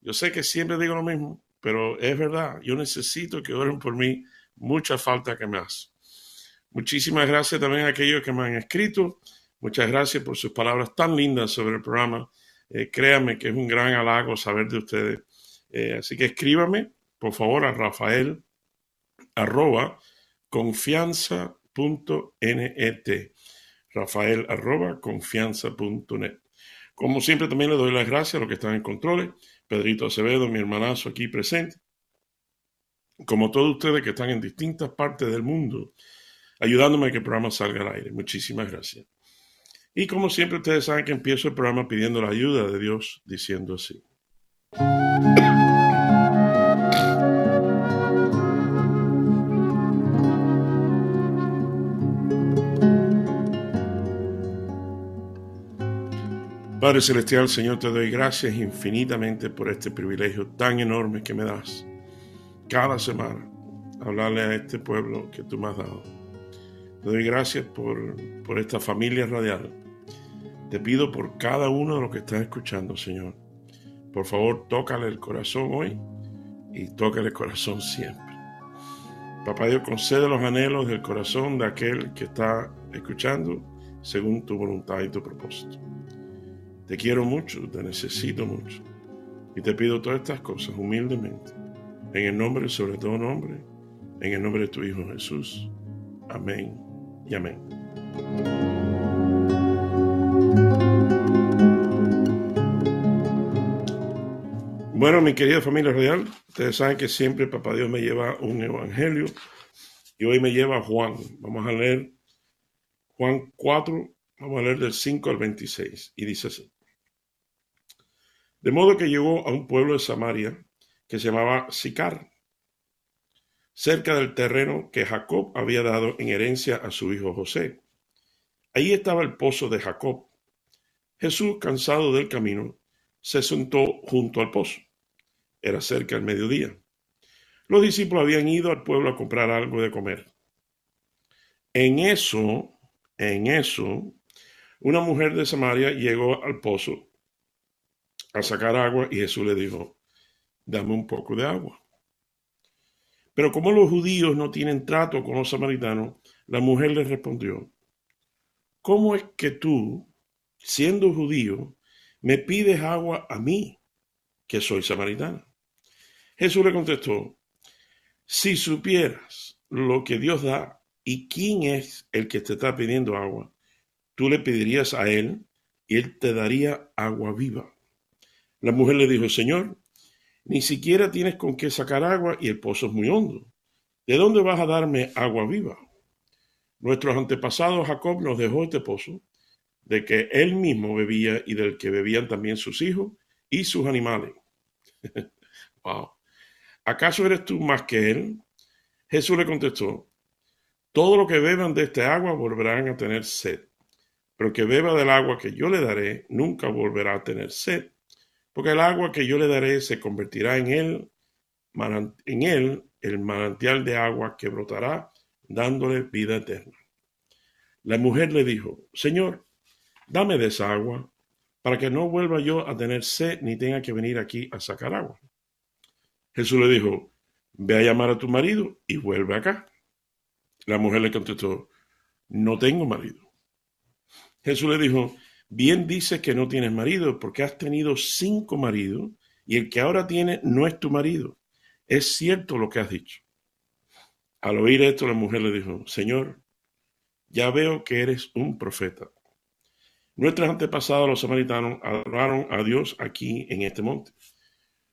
Yo sé que siempre digo lo mismo, pero es verdad, yo necesito que oren por mí, mucha falta que me hace. Muchísimas gracias también a aquellos que me han escrito, muchas gracias por sus palabras tan lindas sobre el programa. Eh, créanme que es un gran halago saber de ustedes. Eh, así que escríbame, por favor, a Rafael arroba confianza.net. Rafael arroba confianza.net. Como siempre también le doy las gracias a los que están en controles. Pedrito Acevedo, mi hermanazo aquí presente. Como todos ustedes que están en distintas partes del mundo, ayudándome a que el programa salga al aire. Muchísimas gracias. Y como siempre ustedes saben que empiezo el programa pidiendo la ayuda de Dios, diciendo así. Padre Celestial, Señor, te doy gracias infinitamente por este privilegio tan enorme que me das cada semana, hablarle a este pueblo que tú me has dado. Te doy gracias por, por esta familia radial. Te pido por cada uno de los que están escuchando, Señor. Por favor, tócale el corazón hoy y tócale el corazón siempre. Papá Dios, concede los anhelos del corazón de aquel que está escuchando según tu voluntad y tu propósito. Te quiero mucho, te necesito mucho. Y te pido todas estas cosas humildemente, en el nombre, sobre todo nombre, en el nombre de tu Hijo Jesús. Amén y amén. Bueno, mi querida familia real, ustedes saben que siempre Papá Dios me lleva un evangelio y hoy me lleva Juan. Vamos a leer Juan 4, vamos a leer del 5 al 26 y dice así. De modo que llegó a un pueblo de Samaria que se llamaba Sicar, cerca del terreno que Jacob había dado en herencia a su hijo José. Ahí estaba el pozo de Jacob. Jesús, cansado del camino, se sentó junto al pozo. Era cerca del mediodía. Los discípulos habían ido al pueblo a comprar algo de comer. En eso, en eso, una mujer de Samaria llegó al pozo a sacar agua y Jesús le dijo, dame un poco de agua. Pero como los judíos no tienen trato con los samaritanos, la mujer le respondió, ¿cómo es que tú, siendo judío, me pides agua a mí, que soy samaritana? Jesús le contestó, si supieras lo que Dios da y quién es el que te está pidiendo agua, tú le pedirías a él y él te daría agua viva. La mujer le dijo, Señor, ni siquiera tienes con qué sacar agua y el pozo es muy hondo. ¿De dónde vas a darme agua viva? Nuestros antepasados Jacob nos dejó este pozo, de que él mismo bebía y del que bebían también sus hijos y sus animales. wow. ¿Acaso eres tú más que él? Jesús le contestó, todo lo que beban de este agua volverán a tener sed, pero que beba del agua que yo le daré nunca volverá a tener sed porque el agua que yo le daré se convertirá en él, en él el manantial de agua que brotará, dándole vida eterna. La mujer le dijo, Señor, dame de esa agua, para que no vuelva yo a tener sed ni tenga que venir aquí a sacar agua. Jesús le dijo, ve a llamar a tu marido y vuelve acá. La mujer le contestó, no tengo marido. Jesús le dijo, Bien dices que no tienes marido porque has tenido cinco maridos y el que ahora tiene no es tu marido. Es cierto lo que has dicho. Al oír esto, la mujer le dijo, Señor, ya veo que eres un profeta. Nuestros antepasados, los samaritanos, adoraron a Dios aquí en este monte.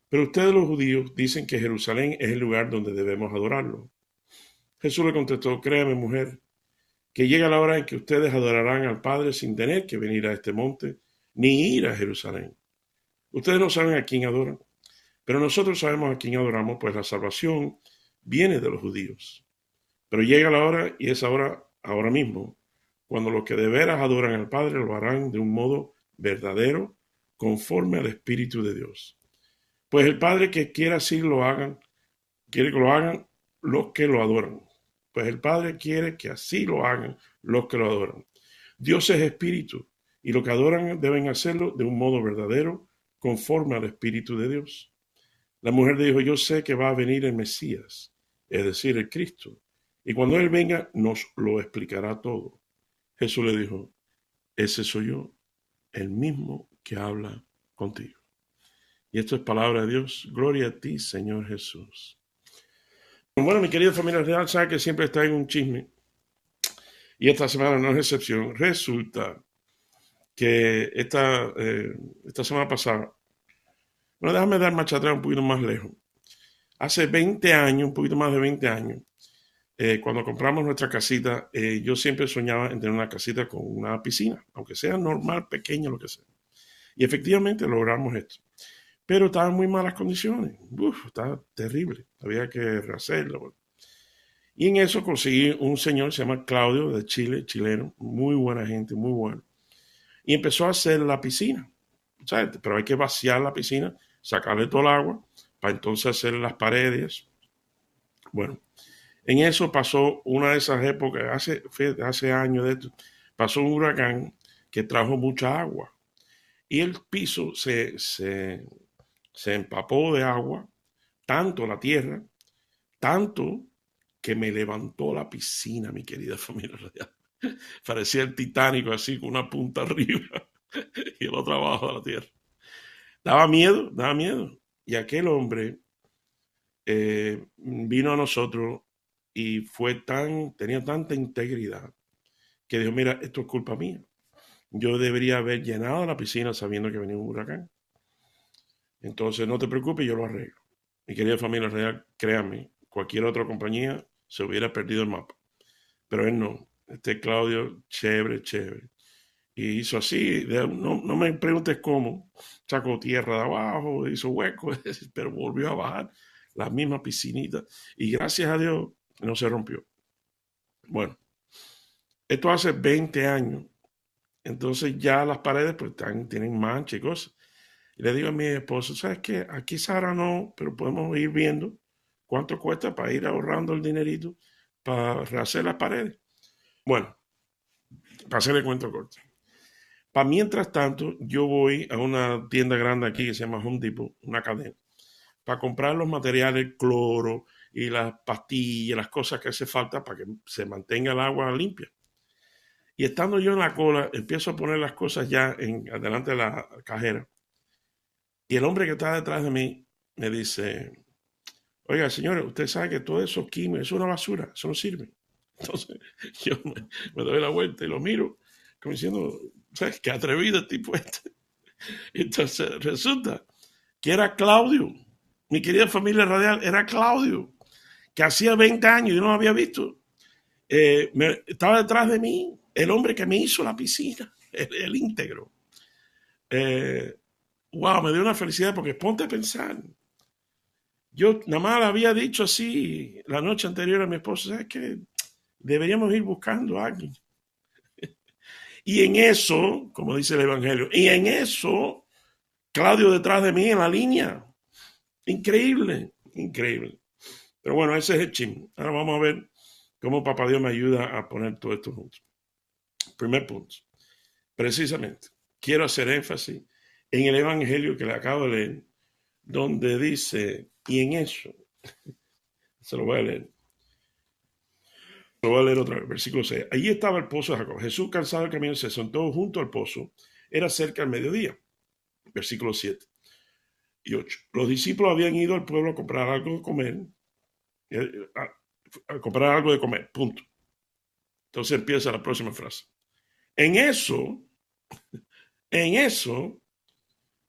Pero ustedes los judíos dicen que Jerusalén es el lugar donde debemos adorarlo. Jesús le contestó, créame mujer, que llega la hora en que ustedes adorarán al Padre sin tener que venir a este monte ni ir a Jerusalén. Ustedes no saben a quién adoran, pero nosotros sabemos a quién adoramos, pues la salvación viene de los judíos. Pero llega la hora, y es ahora, ahora mismo, cuando los que de veras adoran al Padre lo harán de un modo verdadero, conforme al Espíritu de Dios. Pues el Padre que quiera así lo hagan, quiere que lo hagan los que lo adoran. Pues el Padre quiere que así lo hagan los que lo adoran. Dios es espíritu y los que adoran deben hacerlo de un modo verdadero, conforme al Espíritu de Dios. La mujer dijo, yo sé que va a venir el Mesías, es decir, el Cristo, y cuando Él venga nos lo explicará todo. Jesús le dijo, ese soy yo, el mismo que habla contigo. Y esto es palabra de Dios. Gloria a ti, Señor Jesús. Bueno, mi querida familia real, sabe que siempre está en un chisme. Y esta semana no es excepción. Resulta que esta, eh, esta semana pasada, bueno, déjame dar marcha atrás un poquito más lejos. Hace 20 años, un poquito más de 20 años, eh, cuando compramos nuestra casita, eh, yo siempre soñaba en tener una casita con una piscina, aunque sea normal, pequeña, lo que sea. Y efectivamente logramos esto. Pero estaba en muy malas condiciones. Uf, estaba terrible. Había que rehacerlo. Y en eso conseguí un señor, se llama Claudio, de Chile, chileno, muy buena gente, muy bueno. Y empezó a hacer la piscina. ¿sabes? Pero hay que vaciar la piscina, sacarle todo el agua, para entonces hacer las paredes. Bueno, en eso pasó una de esas épocas, hace, hace años de esto, pasó un huracán que trajo mucha agua. Y el piso se, se, se empapó de agua, tanto la tierra, tanto que me levantó la piscina, mi querida familia Parecía el Titánico así, con una punta arriba y el otro abajo de la tierra. Daba miedo, daba miedo. Y aquel hombre eh, vino a nosotros y fue tan, tenía tanta integridad que dijo, mira, esto es culpa mía. Yo debería haber llenado la piscina sabiendo que venía un huracán. Entonces, no te preocupes, yo lo arreglo. Mi querida familia real, créame, cualquier otra compañía se hubiera perdido el mapa. Pero él no. Este Claudio, chévere, chévere. Y hizo así, no, no me preguntes cómo, sacó tierra de abajo, hizo hueco, pero volvió a bajar la misma piscinita. Y gracias a Dios, no se rompió. Bueno, esto hace 20 años. Entonces ya las paredes pues tienen manchas y cosas. Y le digo a mi esposo, ¿sabes qué? Aquí Sara no, pero podemos ir viendo cuánto cuesta para ir ahorrando el dinerito para rehacer las paredes. Bueno, para hacerle cuento corto. Para mientras tanto, yo voy a una tienda grande aquí que se llama Home Depot, una cadena, para comprar los materiales, cloro, y las pastillas, las cosas que hace falta para que se mantenga el agua limpia. Y estando yo en la cola, empiezo a poner las cosas ya en adelante de la cajera. Y el hombre que está detrás de mí me dice, oiga, señores, usted sabe que todo eso químico es una basura, eso no sirve. Entonces yo me, doy la vuelta y lo miro, como diciendo, ¿sabes qué atrevido el tipo este? Entonces resulta que era Claudio, mi querida familia radial, era Claudio que hacía 20 años yo no había visto, eh, estaba detrás de mí el hombre que me hizo la piscina, el, íntegro. Eh, wow, me dio una felicidad porque ponte a pensar. Yo nada más le había dicho así la noche anterior a mi esposo, ¿sabes qué? Deberíamos ir buscando a alguien. Y en eso, como dice el Evangelio, y en eso, Claudio detrás de mí en la línea. Increíble, increíble. Pero bueno, ese es el chisme. Ahora vamos a ver cómo Papá Dios me ayuda a poner todo esto junto. Primer punto. Precisamente, quiero hacer énfasis en el Evangelio que le acabo de leer, donde dice, y en eso, se lo voy a leer. Lo voy a leer otra vez, versículo 6. Allí estaba el pozo de Jacob. Jesús, cansado del camino, se sentó junto al pozo. Era cerca del mediodía. Versículo 7 y 8. Los discípulos habían ido al pueblo a comprar algo de comer eh, a, comprar algo de comer, punto. Entonces empieza la próxima frase. En eso, en eso,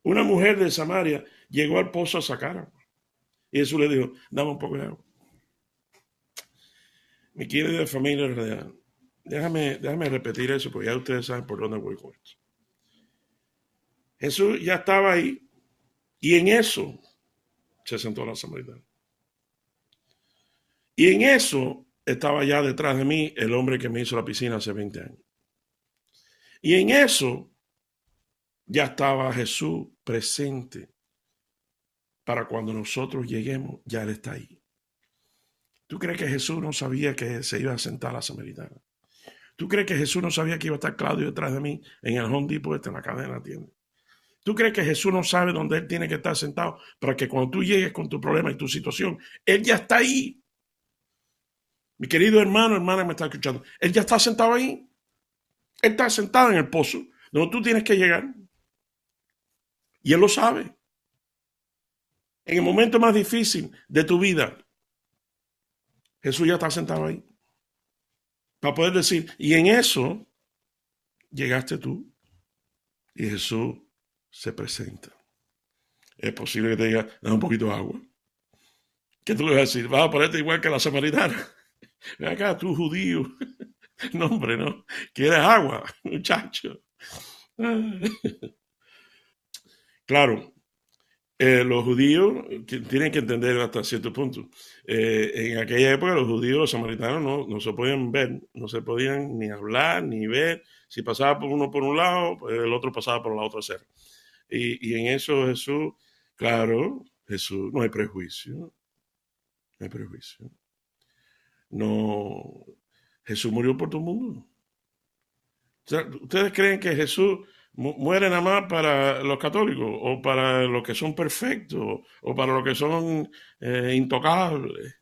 una mujer de Samaria llegó al pozo a sacar agua. Y Jesús le dijo, dame un poco de agua. Mi querida familia real, déjame, déjame repetir eso porque ya ustedes saben por dónde voy con esto. Jesús ya estaba ahí, Y en eso se sentó la samaritana. Y en eso estaba ya detrás de mí el hombre que me hizo la piscina hace 20 años. Y en eso ya estaba Jesús presente para cuando nosotros lleguemos, ya Él está ahí. ¿Tú crees que Jesús no sabía que se iba a sentar la samaritana? ¿Tú crees que Jesús no sabía que iba a estar Claudio detrás de mí en el Home Depot en la cadena tienda? ¿Tú crees que Jesús no sabe dónde Él tiene que estar sentado para que cuando tú llegues con tu problema y tu situación, Él ya está ahí? Mi querido hermano, hermana, me está escuchando. Él ya está sentado ahí. Él está sentado en el pozo donde tú tienes que llegar. Y Él lo sabe. En el momento más difícil de tu vida, Jesús ya está sentado ahí. Para poder decir, y en eso llegaste tú. Y Jesús se presenta. Es posible que te diga, da un poquito de agua. ¿Qué tú le vas a decir? ¿Vas a ponerte igual que la samaritana? Ven acá, tú judío. No, hombre, no. ¿Quieres agua, muchacho? Claro, eh, los judíos tienen que entender hasta cierto punto. Eh, en aquella época los judíos, los samaritanos, no, no, se podían ver, no se podían ni hablar, ni ver. Si pasaba por uno por un lado, pues el otro pasaba por la otra acera. Y, y en eso Jesús, claro, Jesús, no hay prejuicio. No hay prejuicio. No, Jesús murió por todo el mundo. ¿Ustedes creen que Jesús muere nada más para los católicos o para los que son perfectos o para los que son eh, intocables.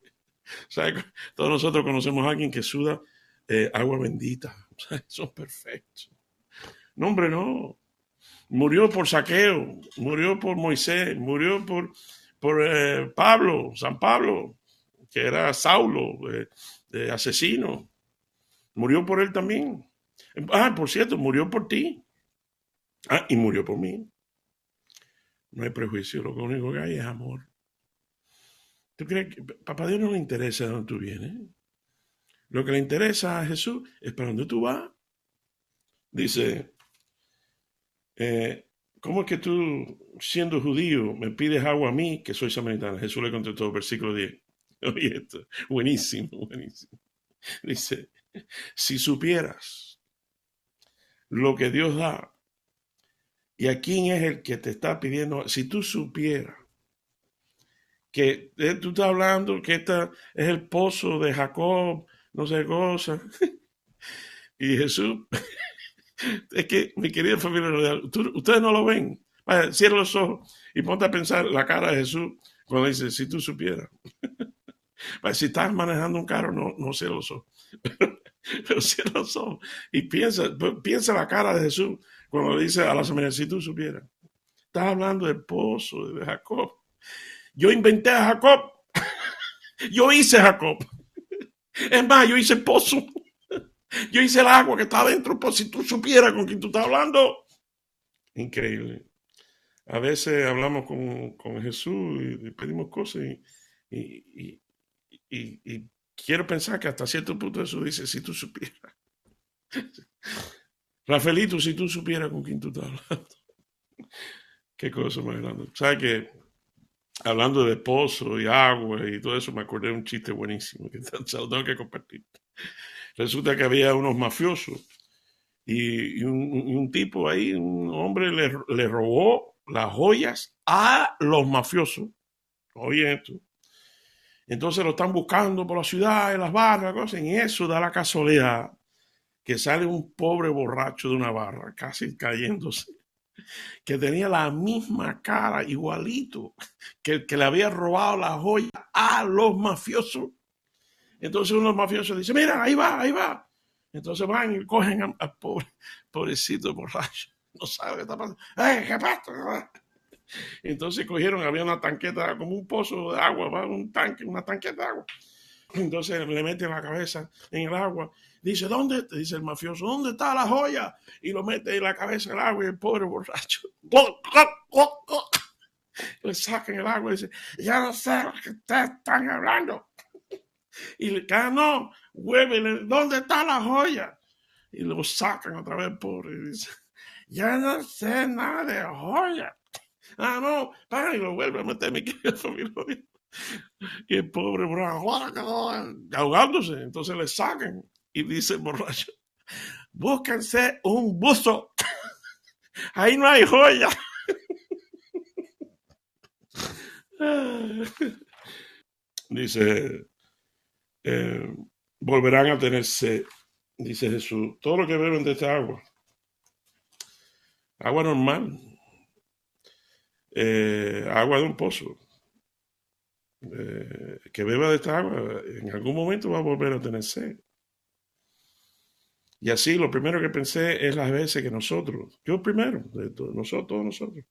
Todos nosotros conocemos a alguien que suda eh, agua bendita. Son perfectos. No, hombre, no. Murió por saqueo, murió por Moisés, murió por, por eh, Pablo, San Pablo, que era Saulo, asesino. Murió por él también. Ah, por cierto, murió por ti. Ah, y murió por mí. No hay prejuicio, lo único que hay es amor. ¿Tú crees que papá Dios no le interesa de dónde tú vienes? Lo que le interesa a Jesús es para dónde tú vas. Dice, eh, ¿cómo es que tú, siendo judío, me pides agua a mí, que soy samaritana? Jesús le contestó, versículo 10. Oye, esto, buenísimo, buenísimo. Dice, si supieras lo que Dios da ¿Y a quién es el que te está pidiendo? Si tú supieras que eh, tú estás hablando que esta es el pozo de Jacob, no sé cosa. y Jesús, es que mi querida familia ustedes no lo ven. Vaya, cierra los ojos y ponte a pensar la cara de Jesús cuando dice, si tú supieras. Si estás manejando un carro, no, no cierra los ojos. Pero, cierra los ojos y piensa, piensa la cara de Jesús cuando dice a la tú supieras, estás hablando del pozo de Jacob. Yo inventé a Jacob. yo hice Jacob. Es más, yo hice el pozo. Yo hice el agua que está adentro, por si tú supieras con quién tú estás hablando. Increíble. A veces hablamos con, Jesús y, pedimos cosas y, y, quiero pensar que hasta cierto punto Jesús dice, si tú supieras. Rafaelito, si tú supieras con quién tú estás hablando. Qué cosa más grande. ¿Sabes que Hablando de pozo y agua y todo eso, me acordé de un chiste buenísimo que tengo que compartir. Resulta que había unos mafiosos y, un, tipo ahí, un hombre le, robó las joyas a los mafiosos. Oye esto. Entonces lo están buscando por la ciudad, en las barras, cosas, y eso da la casualidad que sale un pobre borracho de una barra, casi cayéndose, que tenía la misma cara, igualito, que el que le había robado la joya a los mafiosos. Entonces uno de los mafiosos dice, mira, ahí va, ahí va. Entonces van y cogen al pobre, pobrecito borracho. No sabe qué está pasando. ¡Eh, qué pasa! Entonces cogieron, había una tanqueta, como un pozo de agua, un tanque, una tanqueta de agua. Entonces le meten la cabeza en el agua Dice, ¿dónde? Dice el mafioso, ¿dónde está la joya? Y lo mete en la cabeza en el agua y el pobre borracho. Le sacan el agua y dice, ya no sé lo que ustedes están hablando. Y le cae, no, vuelve, ¿dónde está la joya? Y lo sacan otra vez, pobre. Y dice, ya no sé nada de joya. Ah, no, para y lo vuelve a meter mi querida familia. Y el pobre borracho, ahogándose. Entonces le sacan y dice el borracho, búsquense un buzo. Ahí no hay joya. Dice, eh, volverán a tener sed, dice Jesús. Todo lo que beben de esta agua, agua normal, eh, agua de un pozo, eh, que beba de esta agua, en algún momento va a volver a tener sed. Y así lo primero que pensé es las veces que nosotros, yo primero, nosotros, todos nosotros,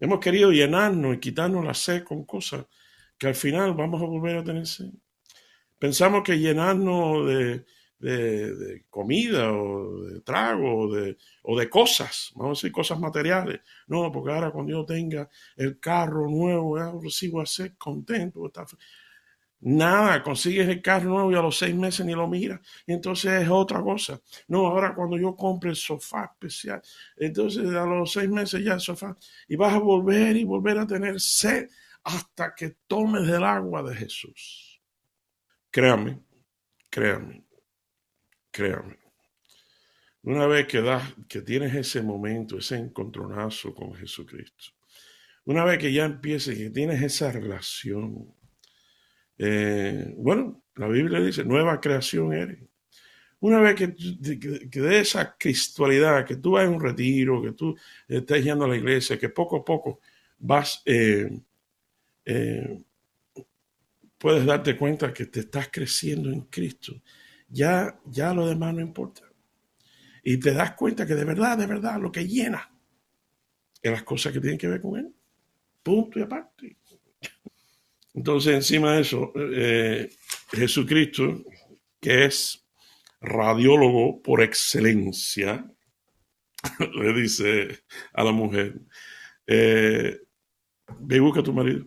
hemos querido llenarnos y quitarnos la sed con cosas que al final vamos a volver a tener sed. Pensamos que llenarnos de, de, comida o de trago o de, o de, cosas, vamos a decir cosas materiales. No, porque ahora cuando yo tenga el carro nuevo, ya recibo a ser contento. Nada, consigues el carro nuevo y a los seis meses ni lo miras. Entonces es otra cosa. No, ahora cuando yo compre el sofá especial, entonces a los seis meses ya el sofá. Y vas a volver y volver a tener sed hasta que tomes del agua de Jesús. Créame, créame, créame. Una vez que, das, que tienes ese momento, ese encontronazo con Jesucristo, una vez que ya empieces, que tienes esa relación, eh, bueno, la Biblia dice, nueva creación eres. Una vez que, que, de esa cristualidad, que tú vas en un retiro, que tú estés yendo a la iglesia, que poco a poco vas, eh, eh, puedes darte cuenta que te estás creciendo en Cristo. Ya, ya lo demás no importa. Y te das cuenta que de verdad, de verdad, lo que llena es las cosas que tienen que ver con Él. Punto y aparte. Entonces, encima de eso, eh, Jesucristo, que es radiólogo por excelencia, le dice a la mujer, eh, ve y busca a tu marido.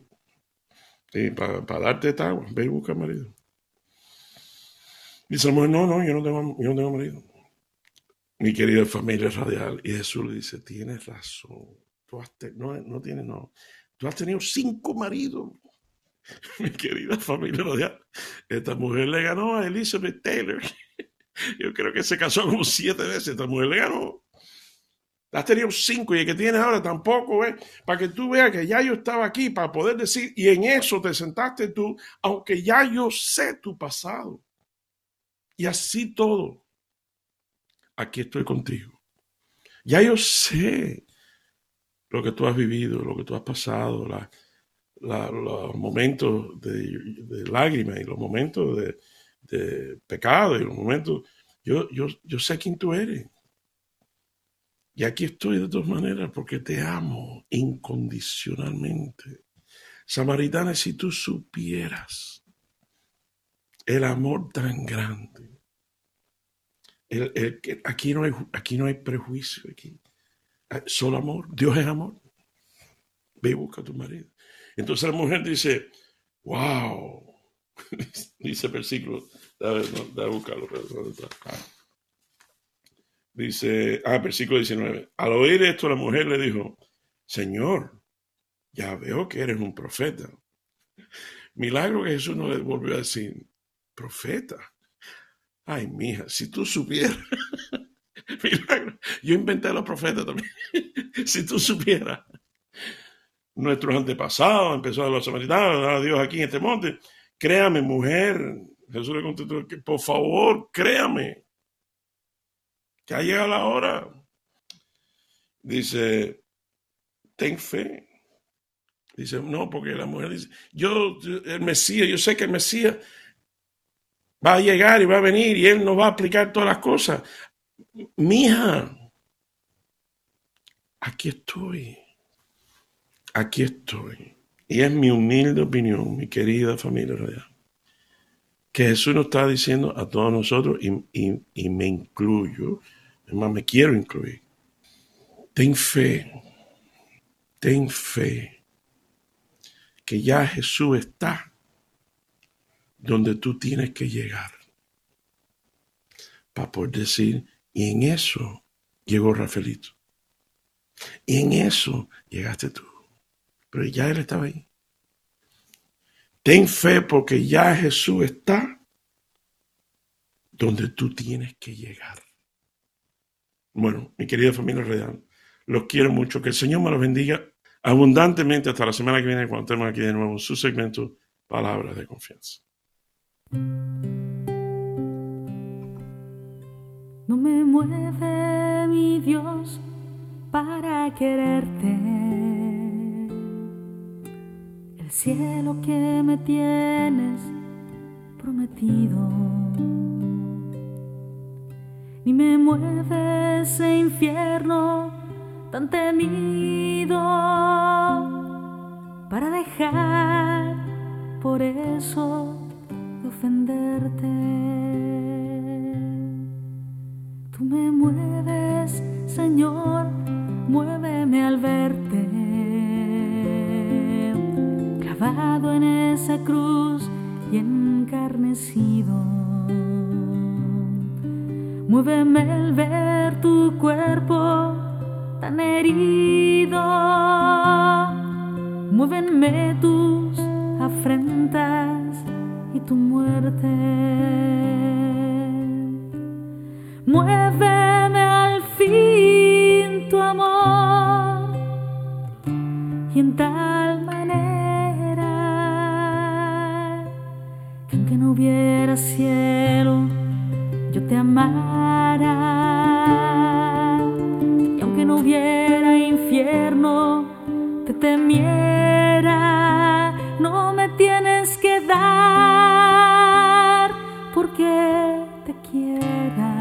Y para, darte esta agua, ve y busca marido. Dice la mujer, no, no, yo no tengo, yo no tengo marido. Mi querida familia radial. Y Jesús le dice, tienes razón. Tú has no, no tienes, no. Tú has tenido cinco maridos. mi querida familia radial. Esta mujer le ganó a Elizabeth Taylor. Yo creo que se casó como siete veces. Esta mujer le ganó. Has tenido cinco y el que tienes ahora tampoco, ¿ves? Para que tú veas que ya yo estaba aquí para poder decir, y en eso te sentaste tú, aunque ya yo sé tu pasado. Y así todo. Aquí estoy contigo. Ya yo sé lo que tú has vivido, lo que tú has pasado, los momentos de, lágrimas y los momentos de, pecado y los momentos... Yo, yo, yo sé quién tú eres. Y aquí estoy de todas maneras porque te amo incondicionalmente. Samaritana, si tú supieras el amor tan grande, el, aquí, no hay, aquí no hay prejuicio, aquí solo amor, Dios es amor. Ve y busca a tu marido. Entonces la mujer dice, wow, dice el versículo, debe, buscarlo. Dice, ah, versículo 19, al oír esto la mujer le dijo, Señor, ya veo que eres un profeta. Milagro que Jesús no le volvió a decir, profeta. Ay, mija, si tú supieras. Milagro. Yo inventé los profetas también. si tú supieras nuestros antepasados, empezó a los samaritanos, a Dios aquí en este monte. Créame, mujer. Jesús le contestó, por favor, créame. Que ha llegado la hora. Dice, ten fe. Dice, no, porque la mujer dice, yo, el Mesías, yo sé que el Mesías va a llegar y va a venir y él nos va a aplicar todas las cosas. Mija, aquí estoy aquí estoy. Y es mi humilde opinión, mi querida familia radial, que Jesús nos está diciendo a todos nosotros, y, me incluyo, me quiero incluir, ten fe, ten fe, que ya Jesús está donde tú tienes que llegar, para poder decir, y en eso llegó Rafaelito. Y en eso llegaste tú. Pero ya Él estaba ahí. Ten fe porque ya Jesús está donde tú tienes que llegar. Bueno, mi querida familia real, los quiero mucho. Que el Señor me los bendiga abundantemente hasta la semana que viene cuando estemos aquí de nuevo su segmento Palabras de Confianza. No me mueve mi Dios para quererte. El cielo que me tienes prometido. Ni me mueve ese infierno tan temido para dejar por eso de ofenderte. Tú me mueves, Señor, muéveme al verte. Clavado en esa cruz y encarnecido. Muéveme al ver tu cuerpo tan herido. Muévenme tus afrentas y tu muerte. Muéveme al fin tu amor y en tal manera que aunque no hubiera cielo, yo te amara. Y aunque no hubiera infierno, te temiera. No me tienes porque te quiera.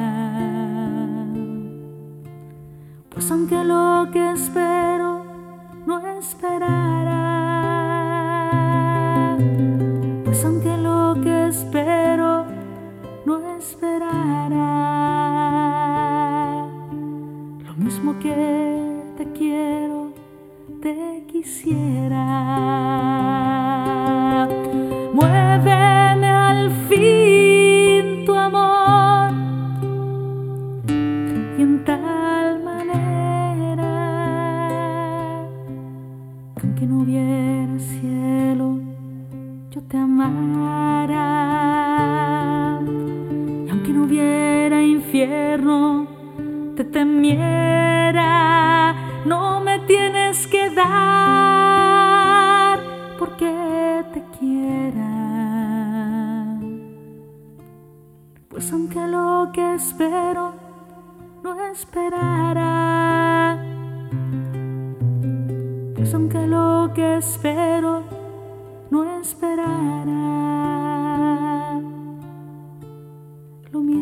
Pues aunque lo que espero no esperará, pues aunque lo que espero no esperará, lo mismo que te quiero, te quisiera.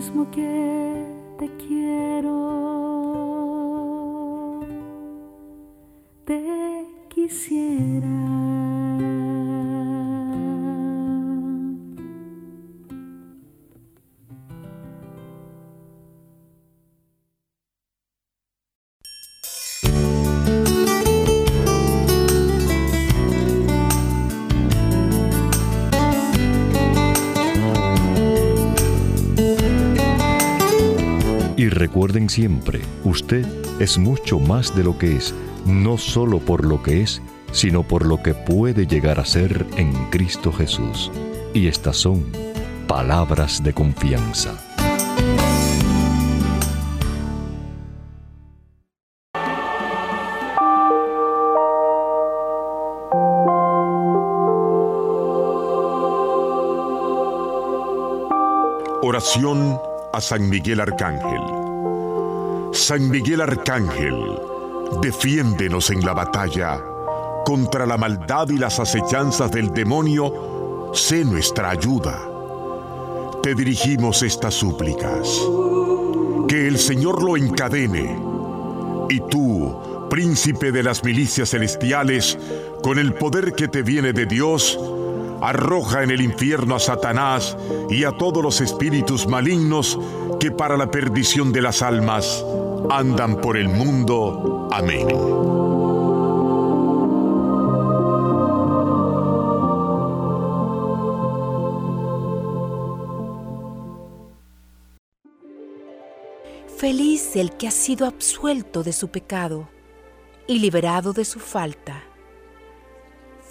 Mismo que te quiero, te quisiera. Siempre, usted es mucho más de lo que es, no solo por lo que es, sino por lo que puede llegar a ser en Cristo Jesús. Y estas son palabras de confianza. Oración a San Miguel Arcángel. San Miguel Arcángel, defiéndenos en la batalla. Contra la maldad y las acechanzas del demonio, sé nuestra ayuda. Te dirigimos estas súplicas. Que el Señor lo encadene. Y tú, príncipe de las milicias celestiales, con el poder que te viene de Dios, arroja en el infierno a Satanás y a todos los espíritus malignos que para la perdición de las almas andan por el mundo. Amén. Feliz el que ha sido absuelto de su pecado. y liberado de su falta.